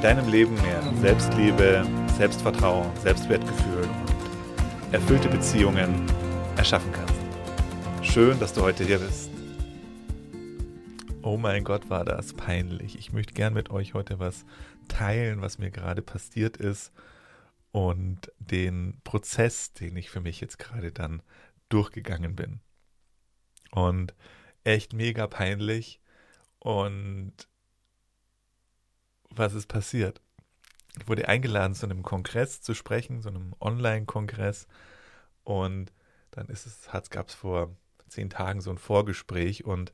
deinem Leben mehr Selbstliebe, Selbstvertrauen, Selbstwertgefühl und erfüllte Beziehungen erschaffen kannst. Schön, dass du heute hier bist. Oh mein Gott, war das peinlich. Ich möchte gern mit euch heute was teilen, was mir gerade passiert ist und den Prozess, den ich für mich jetzt gerade dann durchgegangen bin. Und echt mega peinlich und was ist passiert. Ich wurde eingeladen zu einem Kongress zu sprechen, so einem Online-Kongress. Und dann ist es, gab es vor zehn Tagen so ein Vorgespräch und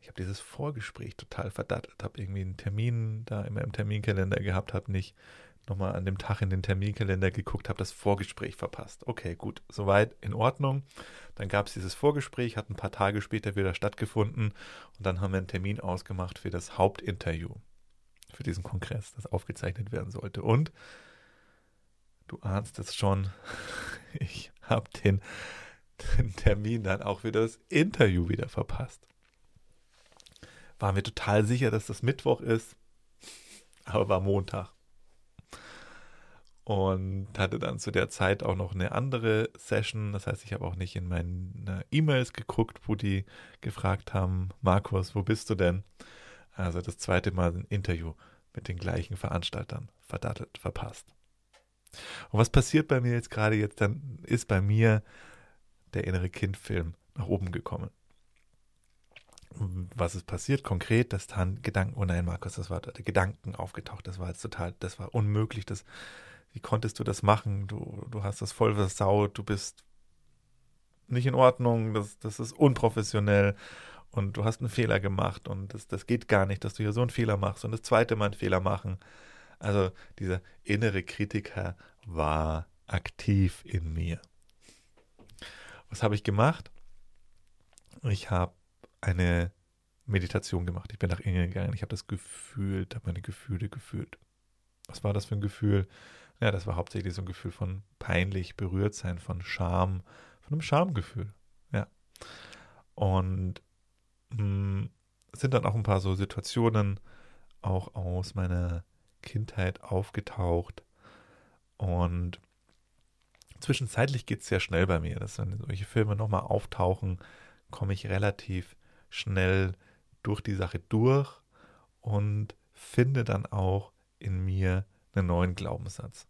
ich habe dieses Vorgespräch total verdattelt, habe irgendwie einen Termin da in meinem Terminkalender gehabt, habe nicht nochmal an dem Tag in den Terminkalender geguckt, habe das Vorgespräch verpasst. Okay, gut, soweit in Ordnung. Dann gab es dieses Vorgespräch, hat ein paar Tage später wieder stattgefunden und dann haben wir einen Termin ausgemacht für das Hauptinterview für diesen Kongress, das aufgezeichnet werden sollte. Und du ahnst es schon, ich habe den, den Termin dann auch für das Interview wieder verpasst. War mir total sicher, dass das Mittwoch ist, aber war Montag. Und hatte dann zu der Zeit auch noch eine andere Session. Das heißt, ich habe auch nicht in meine E-Mails geguckt, wo die gefragt haben, Markus, wo bist du denn? Also das zweite Mal ein Interview mit den gleichen Veranstaltern verdattelt, verpasst. Und was passiert bei mir jetzt gerade jetzt? Dann ist bei mir der innere Kindfilm nach oben gekommen. Was ist passiert konkret? Dass dann Gedanken, oh nein, Markus, das war der Gedanken aufgetaucht. Das war jetzt total, das war unmöglich. Das, wie konntest du das machen? Du, du hast das voll versaut. Du bist nicht in Ordnung. Das, das ist unprofessionell und du hast einen Fehler gemacht und das, das geht gar nicht, dass du hier so einen Fehler machst und das zweite Mal einen Fehler machen. Also dieser innere Kritiker war aktiv in mir. Was habe ich gemacht? Ich habe eine Meditation gemacht. Ich bin nach innen gegangen. Ich habe das gefühlt, habe meine Gefühle gefühlt. Was war das für ein Gefühl? Ja, das war hauptsächlich so ein Gefühl von peinlich berührt sein, von Scham, von einem Schamgefühl. Ja. Und hm, sind dann auch ein paar so Situationen auch aus meiner Kindheit aufgetaucht. Und zwischenzeitlich geht es sehr schnell bei mir, dass wenn solche Filme nochmal auftauchen, komme ich relativ schnell durch die Sache durch und finde dann auch in mir einen neuen Glaubenssatz.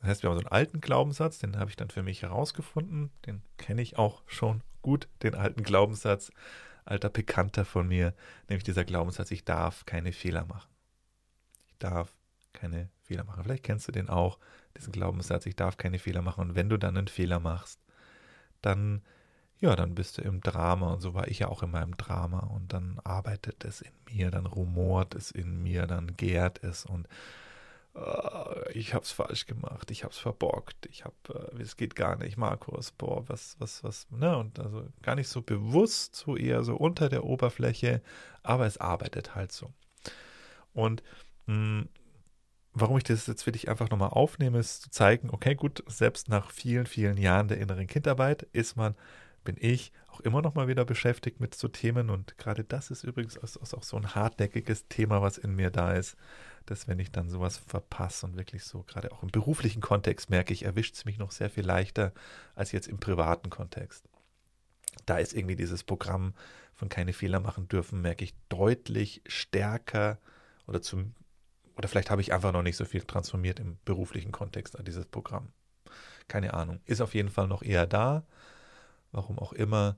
Das heißt, wir haben so einen alten Glaubenssatz, den habe ich dann für mich herausgefunden, den kenne ich auch schon gut, den alten Glaubenssatz, alter Bekannter von mir, nämlich dieser Glaubenssatz, ich darf keine Fehler machen. Ich darf keine Fehler machen. Vielleicht kennst du den auch, diesen Glaubenssatz, ich darf keine Fehler machen. Und wenn du dann einen Fehler machst, dann, ja, dann bist du im Drama. Und so war ich ja auch in meinem Drama. Und dann arbeitet es in mir, dann rumort es in mir, dann gärt es und ich habe es falsch gemacht, ich habe es verbockt, ich habe, äh, es geht gar nicht, Markus, boah, was, was, was, ne, und also gar nicht so bewusst, so eher so unter der Oberfläche, aber es arbeitet halt so. Und mh, hm, warum ich das jetzt für dich einfach nochmal aufnehme, ist zu zeigen, okay, gut, selbst nach vielen, vielen Jahren der inneren Kindarbeit ist man, bin ich auch immer noch mal wieder beschäftigt mit so Themen und gerade das ist übrigens auch so ein hartnäckiges Thema, was in mir da ist, dass wenn ich dann sowas verpasse und wirklich so, gerade auch im beruflichen Kontext merke ich, erwischt es mich noch sehr viel leichter als jetzt im privaten Kontext. Da ist irgendwie dieses Programm von keine Fehler machen dürfen, merke ich deutlich stärker oder zum, oder vielleicht habe ich einfach noch nicht so viel transformiert im beruflichen Kontext an dieses Programm. Keine Ahnung. Ist auf jeden Fall noch eher da, warum auch immer.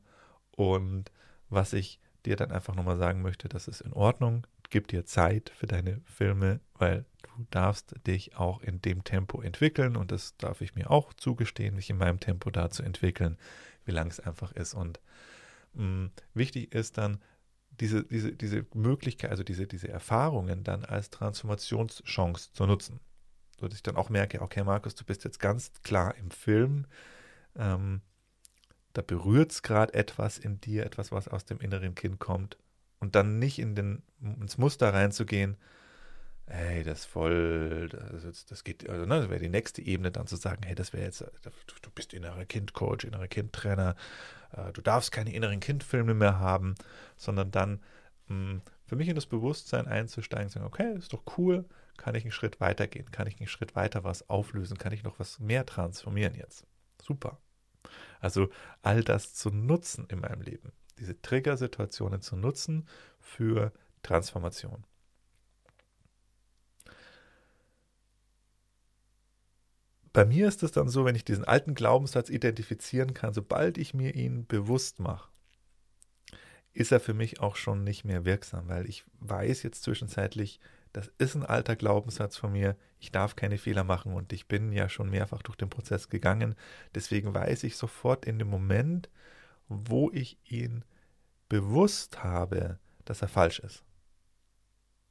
Und was ich dir dann einfach nochmal sagen möchte, das ist in Ordnung gib dir Zeit für deine Filme, weil du darfst dich auch in dem Tempo entwickeln und das darf ich mir auch zugestehen, mich in meinem Tempo da zu entwickeln, wie lang es einfach ist. Und mh, mm, wichtig ist dann, diese, diese, diese Möglichkeit, also diese, diese Erfahrungen dann als Transformationschance zu nutzen. So dass ich dann auch merke, okay, Markus, du bist jetzt ganz klar im Film. Ähm, da berührt es gerade etwas in dir, etwas, was aus dem inneren Kind kommt. Und dann nicht in den, ins Muster reinzugehen, hey, das ist voll, das, das geht, also ne, das wäre die nächste Ebene, dann zu sagen, hey, das wäre jetzt, du, bist innerer Kindcoach, innerer Kindtrainer, äh, du darfst keine inneren Kindfilme mehr haben, sondern dann mh, hm, für mich in das Bewusstsein einzusteigen, und sagen, okay, ist doch cool, kann ich einen Schritt weitergehen, kann ich einen Schritt weiter was auflösen, kann ich noch was mehr transformieren jetzt. Super. Also all das zu nutzen in meinem Leben, diese Triggersituationen zu nutzen für Transformation. Bei mir ist es dann so, wenn ich diesen alten Glaubenssatz identifizieren kann, sobald ich mir ihn bewusst mache, ist er für mich auch schon nicht mehr wirksam, weil ich weiß jetzt zwischenzeitlich, das ist ein alter Glaubenssatz von mir, ich darf keine Fehler machen und ich bin ja schon mehrfach durch den Prozess gegangen. Deswegen weiß ich sofort in dem Moment, wo ich ihn bewusst habe, dass er falsch ist.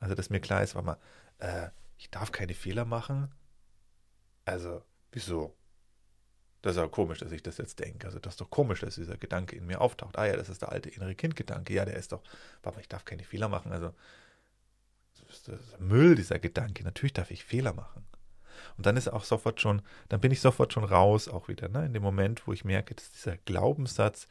Also, dass mir klar ist, warte mal, äh, ich darf keine Fehler machen. Also, wieso? Das ist ja komisch, dass ich das jetzt denke. Also, das ist doch komisch, dass dieser Gedanke in mir auftaucht. Ah ja, das ist der alte innere Kindgedanke. Ja, der ist doch, warte mal, ich darf keine Fehler machen. Also, ist Müll, dieser Gedanke. Natürlich darf ich Fehler machen. Und dann ist auch sofort schon, dann bin ich sofort schon raus, auch wieder, ne? in dem Moment, wo ich merke, dass dieser Glaubenssatz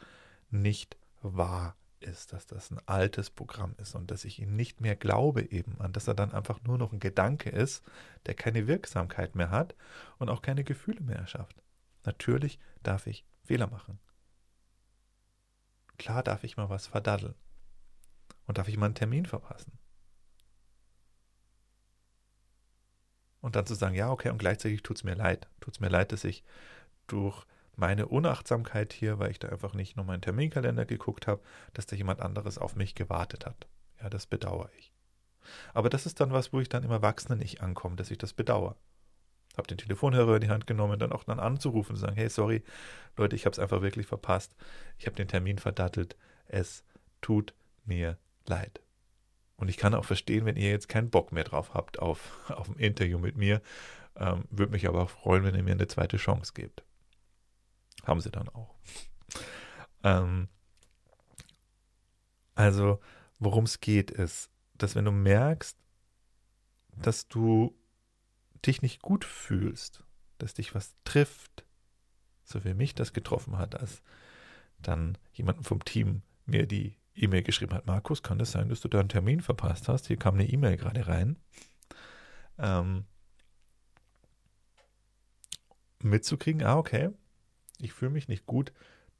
nicht wahr ist, dass das ein altes Programm ist und dass ich ihn nicht mehr glaube eben an, dass er dann einfach nur noch ein Gedanke ist, der keine Wirksamkeit mehr hat und auch keine Gefühle mehr erschafft. Natürlich darf ich Fehler machen. Klar darf ich mal was verdaddeln. Und darf ich mal einen Termin verpassen. Und dann zu sagen, ja, okay, und gleichzeitig tut es mir leid. Tut es mir leid, dass ich durch meine Unachtsamkeit hier, weil ich da einfach nicht nur meinen Terminkalender geguckt habe, dass da jemand anderes auf mich gewartet hat. Ja, das bedauere ich. Aber das ist dann was, wo ich dann im Erwachsenen-Ich ankomme, dass ich das bedauere. Habe den Telefonhörer in die Hand genommen, dann auch dann anzurufen und sagen, hey, sorry, Leute, ich habe es einfach wirklich verpasst. Ich habe den Termin verdattelt. Es tut mir leid. Und ich kann auch verstehen, wenn ihr jetzt keinen Bock mehr drauf habt auf, auf ein Interview mit mir. Ähm, Würde mich aber auch freuen, wenn ihr mir eine zweite Chance gebt. Haben sie dann auch. Ähm, also, worum es geht, ist, dass wenn du merkst, dass du dich nicht gut fühlst, dass dich was trifft, so wie mich das getroffen hat, als dann jemanden vom Team mir die E-Mail geschrieben hat, Markus, kann das sein, dass du da einen Termin verpasst hast? Hier kam eine E-Mail gerade rein. Ähm, mitzukriegen, ah, okay, ich fühle mich nicht gut,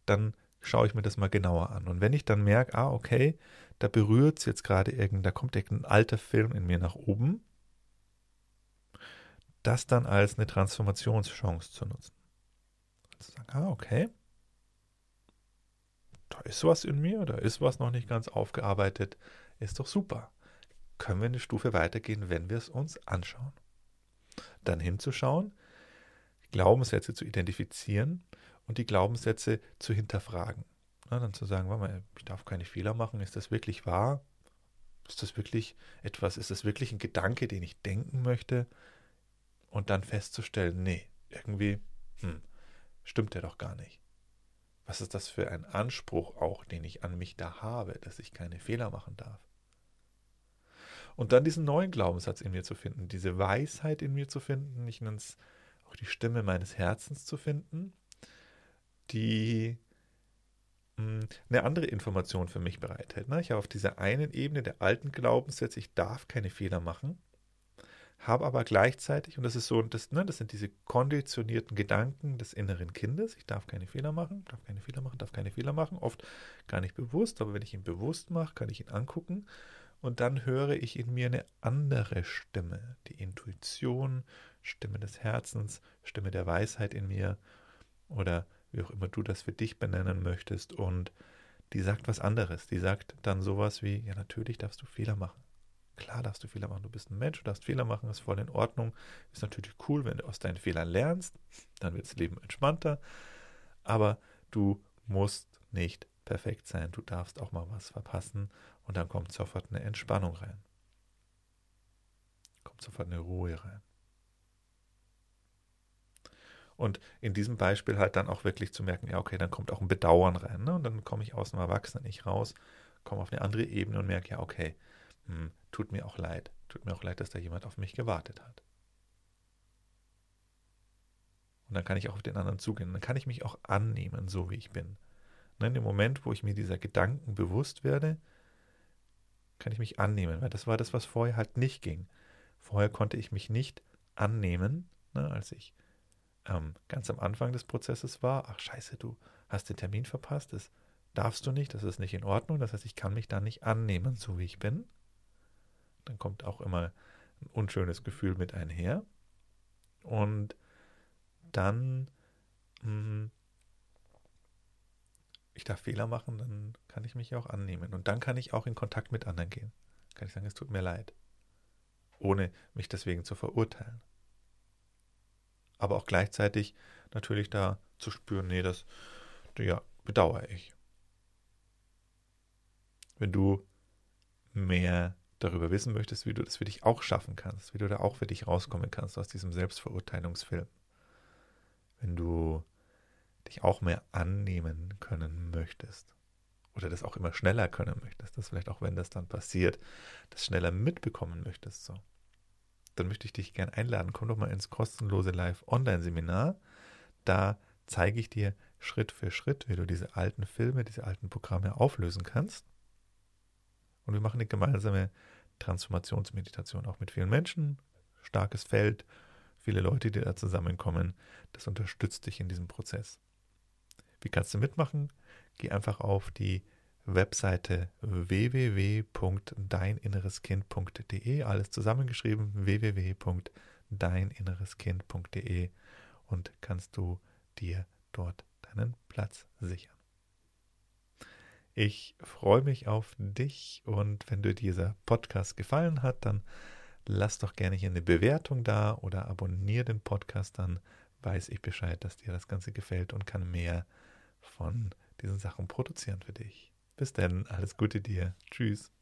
dann schaue ich mir das mal genauer an. Und wenn ich dann merke, ah, okay, da berührt es jetzt gerade irgendein, da kommt irgendein alter Film in mir nach oben, das dann als eine Transformationschance zu nutzen. zu sagen, ah, okay, da ist was in mir, da ist was noch nicht ganz aufgearbeitet, ist doch super. Können wir eine Stufe weitergehen, wenn wir es uns anschauen? Dann hinzuschauen, Glaubenssätze zu identifizieren und die Glaubenssätze zu hinterfragen. Na, dann zu sagen, warte mal, ich darf keine Fehler machen, ist das wirklich wahr? Ist das wirklich etwas, ist das wirklich ein Gedanke, den ich denken möchte? Und dann festzustellen, nee, irgendwie, hm, stimmt der doch gar nicht. Was ist das für ein Anspruch auch, den ich an mich da habe, dass ich keine Fehler machen darf? Und dann diesen neuen Glaubenssatz in mir zu finden, diese Weisheit in mir zu finden, ich nenne es auch die Stimme meines Herzens zu finden, die hm, eine andere Information für mich bereithält. Ne? Ich habe auf dieser einen Ebene der alten Glaubenssätze, ich darf keine Fehler machen, habe aber gleichzeitig, und das ist so, das, ne, das sind diese konditionierten Gedanken des inneren Kindes, ich darf keine Fehler machen, darf keine Fehler machen, darf keine Fehler machen, oft gar nicht bewusst, aber wenn ich ihn bewusst mache, kann ich ihn angucken. Und dann höre ich in mir eine andere Stimme, die Intuition, Stimme des Herzens, Stimme der Weisheit in mir oder wie auch immer du das für dich benennen möchtest. Und die sagt was anderes, die sagt dann sowas wie, ja natürlich darfst du Fehler machen. Klar darfst du Fehler machen. Du bist ein Mensch, du darfst Fehler machen, ist voll in Ordnung. Ist natürlich cool, wenn du aus deinen Fehlern lernst. Dann wird das Leben entspannter. Aber du musst nicht perfekt sein. Du darfst auch mal was verpassen und dann kommt sofort eine Entspannung rein. Kommt sofort eine Ruhe rein. Und in diesem Beispiel halt dann auch wirklich zu merken, ja, okay, dann kommt auch ein Bedauern rein. Ne? Und dann komme ich aus dem Erwachsenen-Ich raus, komme auf eine andere Ebene und merke, ja, okay, hm, tut mir auch leid. Tut mir auch leid, dass da jemand auf mich gewartet hat. Und dann kann ich auch auf den anderen zugehen. Dann kann ich mich auch annehmen, so wie ich bin. Ne, in dem Moment, wo ich mir dieser Gedanken bewusst werde, kann ich mich annehmen, weil das war das, was vorher halt nicht ging. Vorher konnte ich mich nicht annehmen, ne, als ich ähm, ganz am Anfang des Prozesses war. Ach scheiße, du hast den Termin verpasst, das darfst du nicht, das ist nicht in Ordnung. Das heißt, ich kann mich da nicht annehmen, so wie ich bin. Dann kommt auch immer ein unschönes Gefühl mit einher. Und dann mh, hm, ich darf Fehler machen, dann kann ich mich auch annehmen. Und dann kann ich auch in Kontakt mit anderen gehen. Kann ich sagen, es tut mir leid. Ohne mich deswegen zu verurteilen. Aber auch gleichzeitig natürlich da zu spüren, nee, das ja, bedauere ich. Wenn du mehr darüber wissen möchtest, wie du das für dich auch schaffen kannst, wie du da auch für dich rauskommen kannst aus diesem Selbstverurteilungsfilm. Wenn du dich auch mehr annehmen können möchtest oder das auch immer schneller können möchtest, dass vielleicht auch wenn das dann passiert, das schneller mitbekommen möchtest, so, dann möchte ich dich gern einladen. Komm doch mal ins kostenlose Live-Online-Seminar. Da zeige ich dir Schritt für Schritt, wie du diese alten Filme, diese alten Programme auflösen kannst. Und wir machen eine gemeinsame Transformationsmeditation auch mit vielen Menschen. Starkes Feld, viele Leute, die da zusammenkommen. Das unterstützt dich in diesem Prozess. Wie kannst du mitmachen? Geh einfach auf die Webseite www.deininnereskind.de, alles zusammengeschrieben, www.deininnereskind.de und kannst du dir dort deinen Platz sichern. Ich freue mich auf dich und wenn dir dieser Podcast gefallen hat, dann lass doch gerne hier eine Bewertung da oder abonniere den Podcast, dann weiß ich Bescheid, dass dir das Ganze gefällt und kann mehr von diesen Sachen produzieren für dich. Bis dann, alles Gute dir. Tschüss.